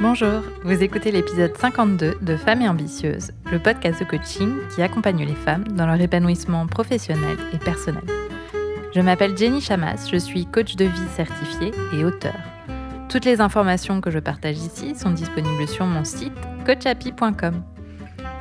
Bonjour, vous écoutez l'épisode 52 de Femmes et Ambitieuses, le podcast de coaching qui accompagne les femmes dans leur épanouissement professionnel et personnel. Je m'appelle Jenny Chamas, je suis coach de vie certifiée et auteur. Toutes les informations que je partage ici sont disponibles sur mon site coachapi.com.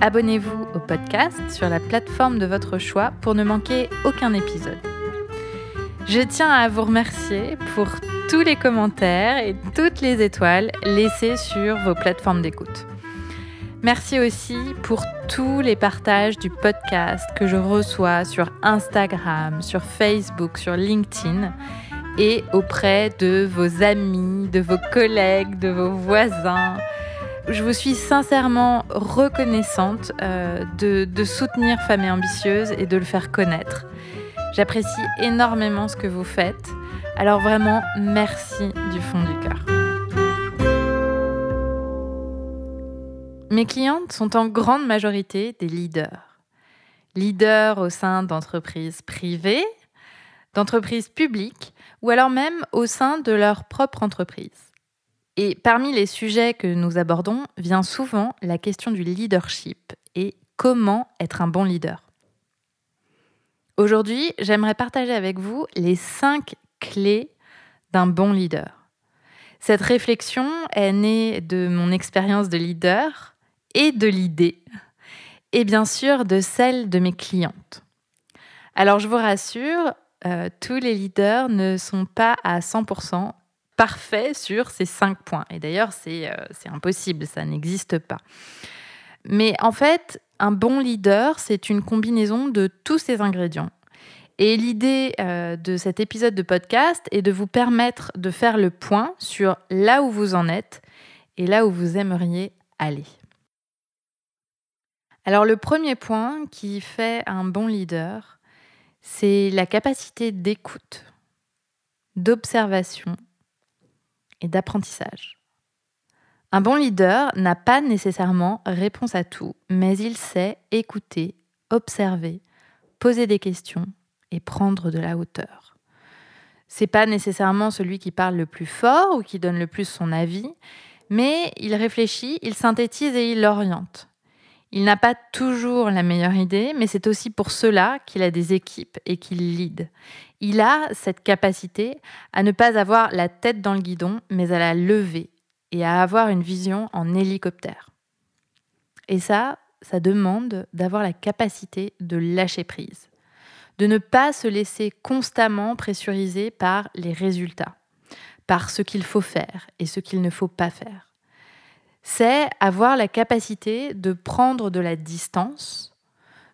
Abonnez-vous au podcast sur la plateforme de votre choix pour ne manquer aucun épisode. Je tiens à vous remercier pour tous les commentaires et toutes les étoiles laissées sur vos plateformes d'écoute. Merci aussi pour tous les partages du podcast que je reçois sur Instagram, sur Facebook, sur LinkedIn et auprès de vos amis, de vos collègues, de vos voisins. Je vous suis sincèrement reconnaissante euh, de, soutenir Femmes et Ambitieuses et de le faire connaître. J'apprécie énormément ce que vous faites. Alors vraiment, merci du fond du cœur. Mes clientes sont en grande majorité des leaders. Leaders au sein d'entreprises privées, d'entreprises publiques ou alors même au sein de leur propre entreprise. Et parmi les sujets que nous abordons vient souvent la question du leadership et comment être un bon leader. Aujourd'hui, j'aimerais partager avec vous les cinq clés d'un bon leader. Cette réflexion est née de mon expérience de leader et de l'idée, et bien sûr de celle de mes clientes. Alors je vous rassure, euh, tous les leaders ne sont pas à 100% parfaits sur ces cinq points. Et d'ailleurs, c'est euh, impossible, ça n'existe pas. Mais en fait, un bon leader, c'est une combinaison de tous ces ingrédients. Et l'idée euh, de cet épisode de podcast est de vous permettre de faire le point sur là où vous en êtes et là où vous aimeriez aller. Alors le premier point qui fait un bon leader, c'est la capacité d'écoute, d'observation et d'apprentissage. Un bon leader n'a pas nécessairement réponse à tout, mais il sait écouter, observer, poser des questions et prendre de la hauteur. C'est pas nécessairement celui qui parle le plus fort ou qui donne le plus son avis, mais il réfléchit, il synthétise et il oriente. Il n'a pas toujours la meilleure idée, mais c'est aussi pour cela qu'il a des équipes et qu'il lead. Il a cette capacité à ne pas avoir la tête dans le guidon, mais à la lever et à avoir une vision en hélicoptère. Et ça, ça demande d'avoir la capacité de lâcher prise, de ne pas se laisser constamment pressuriser par les résultats, par ce qu'il faut faire et ce qu'il ne faut pas faire. C'est avoir la capacité de prendre de la distance,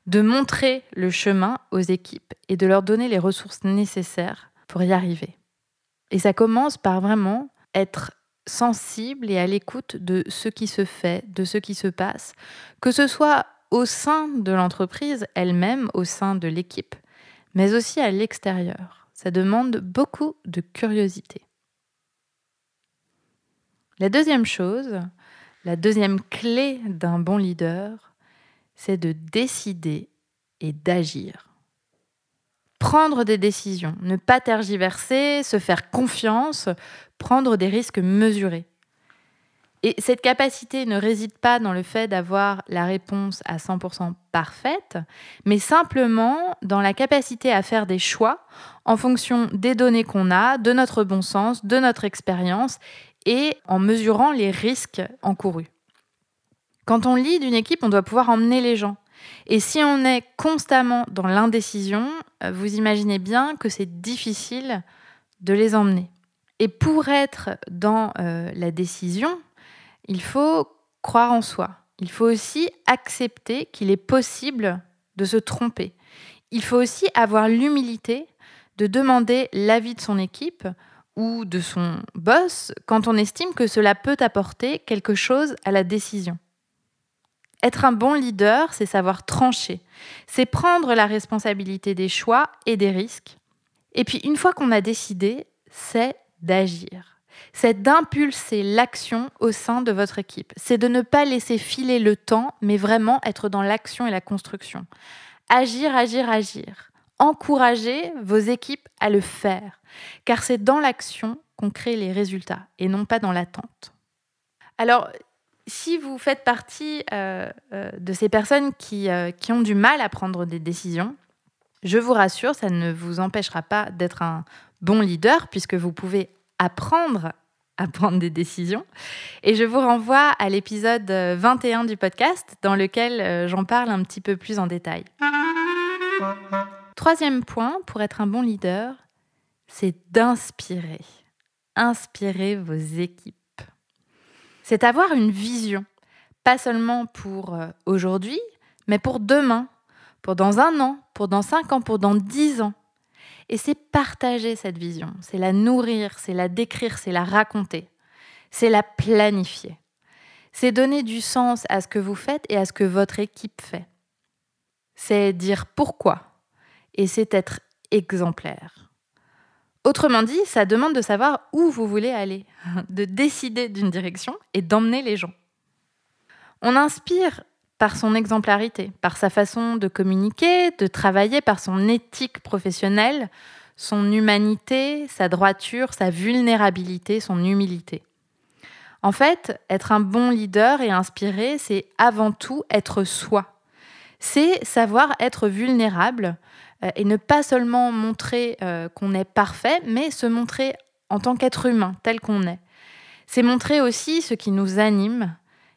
de montrer le chemin aux équipes et de leur donner les ressources nécessaires pour y arriver. Et ça commence par vraiment être sensible et à l'écoute de ce qui se fait, de ce qui se passe, que ce soit au sein de l'entreprise elle-même, au sein de l'équipe, mais aussi à l'extérieur. Ça demande beaucoup de curiosité. La deuxième chose, la deuxième clé d'un bon leader, c'est de décider et d'agir. Prendre des décisions, ne pas tergiverser, se faire confiance, prendre des risques mesurés. Et cette capacité ne réside pas dans le fait d'avoir la réponse à 100% parfaite, mais simplement dans la capacité à faire des choix en fonction des données qu'on a, de notre bon sens, de notre expérience et en mesurant les risques encourus. Quand on lit d'une équipe, on doit pouvoir emmener les gens. Et si on est constamment dans l'indécision, euh, vous imaginez bien que c'est difficile de les emmener. Et pour être dans euh, la décision, il faut croire en soi. Il faut aussi accepter qu'il est possible de se tromper. Il faut aussi avoir l'humilité de demander l'avis de son équipe ou de son boss quand on estime que cela peut apporter quelque chose à la décision. Être un bon leader, c'est savoir trancher, c'est prendre la responsabilité des choix et des risques. Et puis une fois qu'on a décidé, c'est d'agir c'est d'impulser l'action au sein de votre équipe. C'est de ne pas laisser filer le temps, mais vraiment être dans l'action et la construction. Agir, agir, agir. Encouragez vos équipes à le faire, car c'est dans l'action qu'on crée les résultats et non pas dans l'attente. Alors, si vous faites partie euh, euh, de ces personnes qui, euh, qui ont du mal à prendre des décisions, je vous rassure, ça ne vous empêchera pas d'être un bon leader puisque vous pouvez apprendre à prendre des décisions. Et je vous renvoie à l'épisode 21 du podcast dans lequel j'en parle un petit peu plus en détail. Troisième point pour être un bon leader, c'est d'inspirer. Inspirer vos équipes. C'est avoir une vision, pas seulement pour euh, aujourd'hui, mais pour demain, pour dans un an, pour dans cinq ans, pour dans dix ans. Et c'est partager cette vision, c'est la nourrir, c'est la décrire, c'est la raconter, c'est la planifier. C'est donner du sens à ce que vous faites et à ce que votre équipe fait. C'est dire pourquoi, et c'est être exemplaire. Autrement dit, ça demande de savoir où vous voulez aller, de décider d'une direction et d'emmener les gens. On inspire par son exemplarité, par sa façon de communiquer, de travailler, par son éthique professionnelle, son humanité, sa droiture, sa vulnérabilité, son humilité. En fait, être un bon leader et inspiré, c'est avant tout être soi. C'est savoir être vulnérable, euh, et ne pas seulement montrer euh, qu'on est parfait, mais se montrer en tant qu'être humain, tel qu'on est. C'est montrer aussi ce qui nous anime,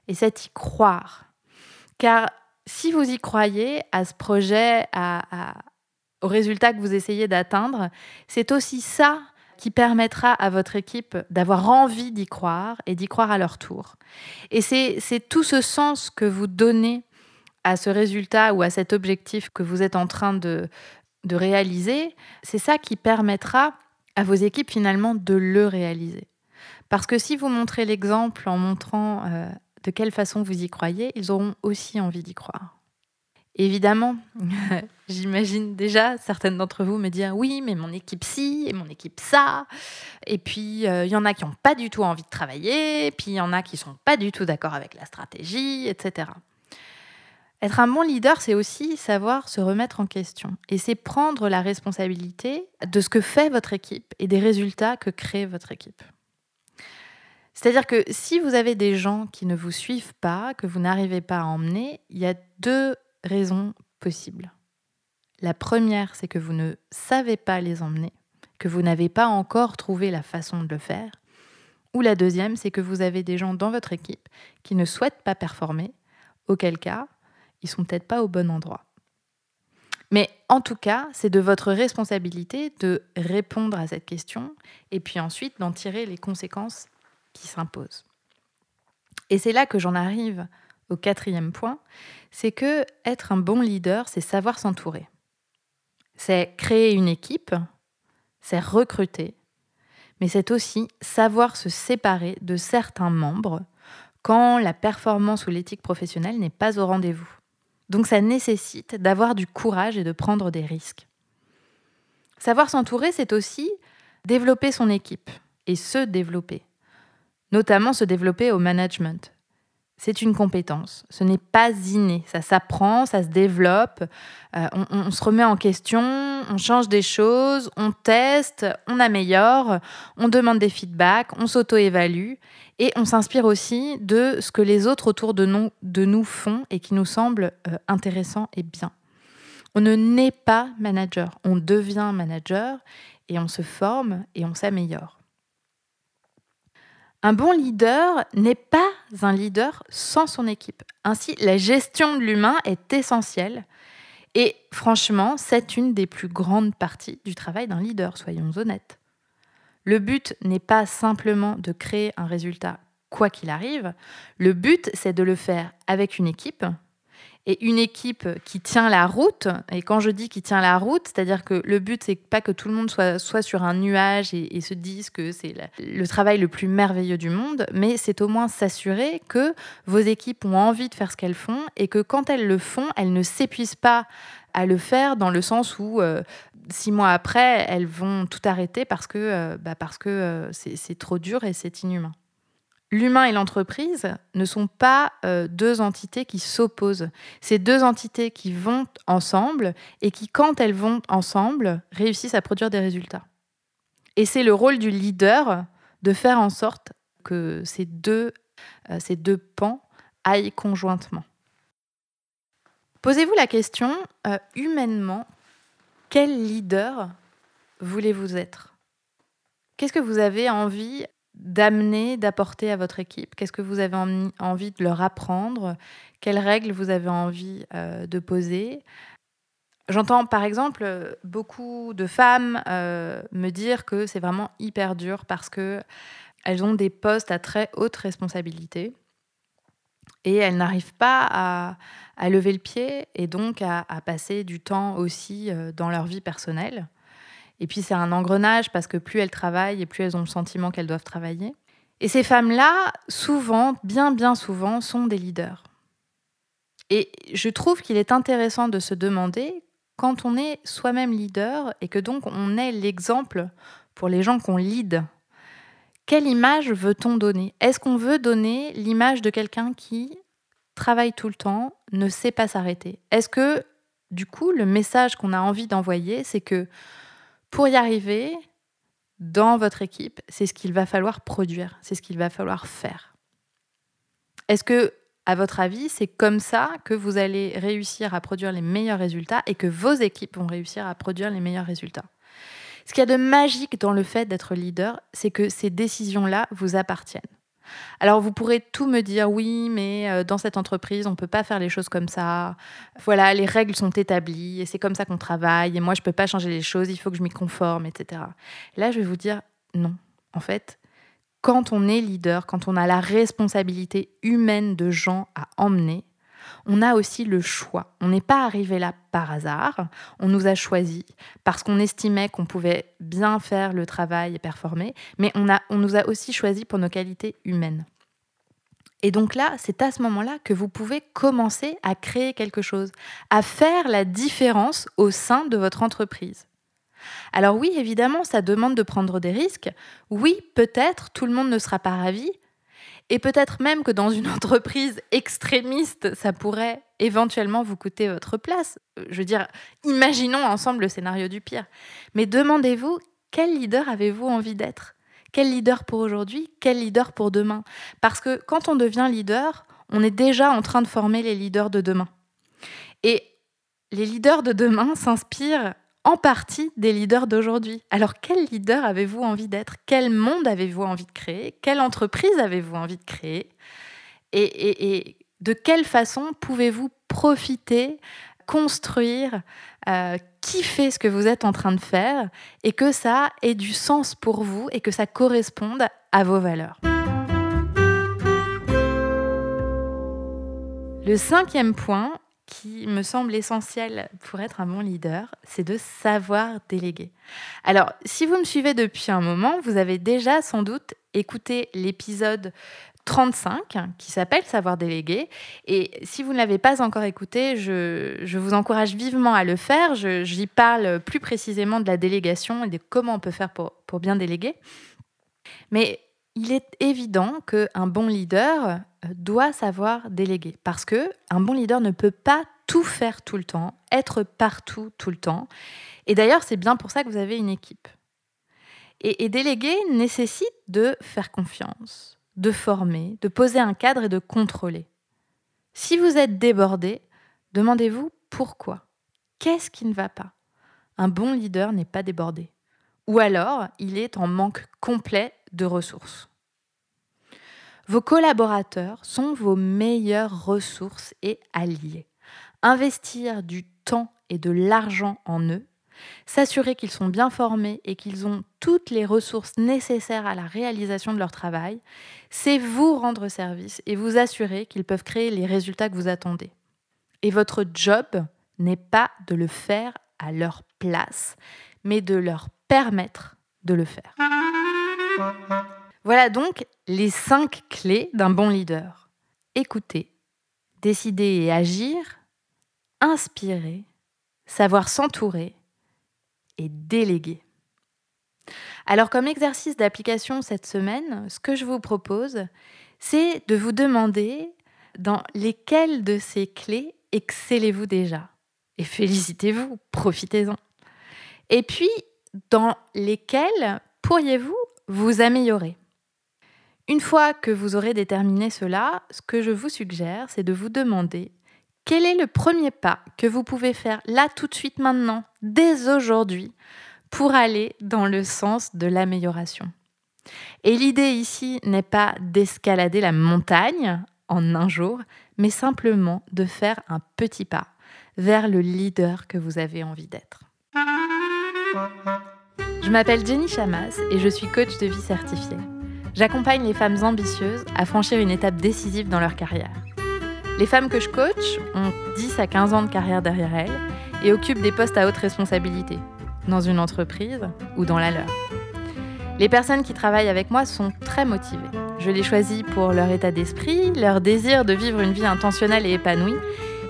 et c'est y croire. Car si vous y croyez à ce projet, au résultat que vous essayez d'atteindre, c'est aussi ça qui permettra à votre équipe d'avoir envie d'y croire et d'y croire à leur tour. Et c'est tout ce sens que vous donnez à ce résultat ou à cet objectif que vous êtes en train de, de réaliser, c'est ça qui permettra à vos équipes finalement de le réaliser. Parce que si vous montrez l'exemple en montrant euh, de quelle façon vous y croyez, ils auront aussi envie d'y croire. Évidemment, j'imagine déjà certaines d'entre vous me dire oui, mais mon équipe ci et mon équipe ça. Et puis, euh, il y en a qui n'ont pas du tout envie de travailler, puis il y en a qui sont pas du tout d'accord avec la stratégie, etc. Être un bon leader, c'est aussi savoir se remettre en question. Et c'est prendre la responsabilité de ce que fait votre équipe et des résultats que crée votre équipe. C'est-à-dire que si vous avez des gens qui ne vous suivent pas, que vous n'arrivez pas à emmener, il y a deux raisons possibles. La première, c'est que vous ne savez pas les emmener, que vous n'avez pas encore trouvé la façon de le faire. Ou la deuxième, c'est que vous avez des gens dans votre équipe qui ne souhaitent pas performer, auquel cas, ils sont peut-être pas au bon endroit. Mais en tout cas, c'est de votre responsabilité de répondre à cette question et puis ensuite d'en tirer les conséquences qui s'imposent. Et c'est là que j'en arrive au quatrième point, c'est que être un bon leader, c'est savoir s'entourer. C'est créer une équipe, c'est recruter, mais c'est aussi savoir se séparer de certains membres quand la performance ou l'éthique professionnelle n'est pas au rendez-vous. Donc ça nécessite d'avoir du courage et de prendre des risques. Savoir s'entourer, c'est aussi développer son équipe et se développer, notamment se développer au management. C'est une compétence, ce n'est pas inné, ça s'apprend, ça se développe, euh, on, se remet en question, on change des choses, on teste, on améliore, on demande des feedbacks, on s'auto-évalue et on s'inspire aussi de ce que les autres autour de nous, de nous font et qui nous semble euh, intéressant et bien. On ne naît pas manager, on devient manager et on se forme et on s'améliore. Un bon leader n'est pas un leader sans son équipe. Ainsi, la gestion de l'humain est essentielle. Et franchement, c'est une des plus grandes parties du travail d'un leader, soyons honnêtes. Le but n'est pas simplement de créer un résultat quoi qu'il arrive. Le but, c'est de le faire avec une équipe et une équipe qui tient la route. Et quand je dis qui tient la route, c'est-à-dire que le but, c'est pas que tout le monde soit, soit sur un nuage et, se dise que c'est le travail le plus merveilleux du monde, mais c'est au moins s'assurer que vos équipes ont envie de faire ce qu'elles font et que quand elles le font, elles ne s'épuisent pas à le faire dans le sens où euh, six mois après, elles vont tout arrêter parce que euh, bah euh, c'est trop dur et c'est inhumain l'humain et l'entreprise ne sont pas euh, deux entités qui s'opposent. C'est deux entités qui vont ensemble et qui, quand elles vont ensemble, réussissent à produire des résultats. Et c'est le rôle du leader de faire en sorte que ces deux, euh, pans aillent conjointement. Posez-vous la question, euh, humainement, quel leader voulez-vous être? Qu'est-ce que vous avez envie d'amener, d'apporter à votre équipe? Qu'est-ce que vous avez envie de leur apprendre? Quelles règles vous avez envie euh, de poser? J'entends par exemple beaucoup de femmes euh, me dire que c'est vraiment hyper dur parce que elles ont des postes à très haute responsabilité et elles n'arrivent pas à, lever le pied et donc à, passer du temps aussi euh, dans leur vie personnelle. Et puis c'est un engrenage parce que plus elles travaillent et plus elles ont le sentiment qu'elles doivent travailler. Et ces femmes-là, souvent, bien bien souvent, sont des leaders. Et je trouve qu'il est intéressant de se demander, quand on est soi-même leader et que donc on est l'exemple pour les gens qu'on lead, quelle image veut-on donner? Est-ce qu'on veut donner l'image de quelqu'un qui travaille tout le temps, ne sait pas s'arrêter? Est-ce que, du coup, le message qu'on a envie d'envoyer, c'est que pour y arriver, dans votre équipe, c'est ce qu'il va falloir produire, c'est ce qu'il va falloir faire. Est-ce que, à votre avis, c'est comme ça que vous allez réussir à produire les meilleurs résultats et que vos équipes vont réussir à produire les meilleurs résultats? Ce qu'il y a de magique dans le fait d'être leader, c'est que ces décisions-là vous appartiennent. Alors vous pourrez tout me dire, oui, mais euh, dans cette entreprise, on ne peut pas faire les choses comme ça. Voilà, les règles sont établies et c'est comme ça qu'on travaille et moi, je ne peux pas changer les choses, il faut que je m'y conforme, etc. Là, je vais vous dire, non. En fait, quand on est leader, quand on a la responsabilité humaine de gens à emmener, on a aussi le choix. On n'est pas arrivé là par hasard, on nous a choisis parce qu'on estimait qu'on pouvait bien faire le travail et performer, mais on, a, on nous a aussi choisis pour nos qualités humaines. Et donc là, c'est à ce moment-là que vous pouvez commencer à créer quelque chose, à faire la différence au sein de votre entreprise. Alors oui, évidemment, ça demande de prendre des risques. Oui, peut-être, tout le monde ne sera pas ravi, et peut-être même que dans une entreprise extrémiste, ça pourrait éventuellement vous coûter votre place. Je veux dire, imaginons ensemble le scénario du pire. Mais demandez-vous, quel leader avez-vous envie d'être? Quel leader pour aujourd'hui? Quel leader pour demain? Parce que quand on devient leader, on est déjà en train de former les leaders de demain. Et les leaders de demain s'inspirent en partie des leaders d'aujourd'hui. Alors quel leader avez-vous envie d'être? Quel monde avez-vous envie de créer? Quelle entreprise avez-vous envie de créer? Et, de quelle façon pouvez-vous profiter, construire, euh, kiffer ce que vous êtes en train de faire et que ça ait du sens pour vous et que ça corresponde à vos valeurs? Le cinquième point, qui me semble essentiel pour être un bon leader, c'est de savoir déléguer. Alors, si vous me suivez depuis un moment, vous avez déjà sans doute écouté l'épisode 35 qui s'appelle Savoir déléguer. Et si vous ne l'avez pas encore écouté, je, vous encourage vivement à le faire. J'y parle plus précisément de la délégation et de comment on peut faire pour, pour bien déléguer. Mais il est évident qu'un bon leader euh, doit savoir déléguer parce que un bon leader ne peut pas tout faire tout le temps, être partout tout le temps. Et d'ailleurs, c'est bien pour ça que vous avez une équipe. Et, et, déléguer nécessite de faire confiance, de former, de poser un cadre et de contrôler. Si vous êtes débordé, demandez-vous pourquoi. Qu'est-ce qui ne va pas? Un bon leader n'est pas débordé. Ou alors, il est en manque complet de ressources. Vos collaborateurs sont vos meilleures ressources et alliés. Investir du temps et de l'argent en eux, s'assurer qu'ils sont bien formés et qu'ils ont toutes les ressources nécessaires à la réalisation de leur travail, c'est vous rendre service et vous assurer qu'ils peuvent créer les résultats que vous attendez. Et votre job n'est pas de le faire à leur place, mais de leur permettre de le faire. Voilà donc les cinq clés d'un bon leader. Écouter, décider et agir, inspirer, savoir s'entourer et déléguer. Alors comme exercice d'application cette semaine, ce que je vous propose, c'est de vous demander dans lesquelles de ces clés excellez-vous déjà. Et félicitez-vous, profitez-en. Et puis, dans lesquelles pourriez-vous vous améliorer? Une fois que vous aurez déterminé cela, ce que je vous suggère, c'est de vous demander quel est le premier pas que vous pouvez faire là tout de suite maintenant, dès aujourd'hui, pour aller dans le sens de l'amélioration. Et l'idée ici n'est pas d'escalader la montagne en un jour, mais simplement de faire un petit pas vers le leader que vous avez envie d'être. Je m'appelle Jenny Chamas et je suis coach de vie certifiée. J'accompagne les femmes ambitieuses à franchir une étape décisive dans leur carrière. Les femmes que je coach ont 10 à 15 ans de carrière derrière elles et occupent des postes à haute responsabilité, dans une entreprise ou dans la leur. Les personnes qui travaillent avec moi sont très motivées. Je les choisis pour leur état d'esprit, leur désir de vivre une vie intentionnelle et épanouie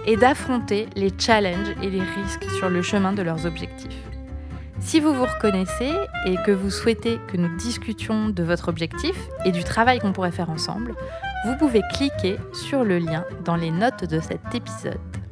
et d'affronter les challenges et les risques sur le chemin de leurs objectifs. Si vous vous reconnaissez et que vous souhaitez que nous discutions de votre objectif et du travail qu'on pourrait faire ensemble, vous pouvez cliquer sur le lien dans les notes de cet épisode.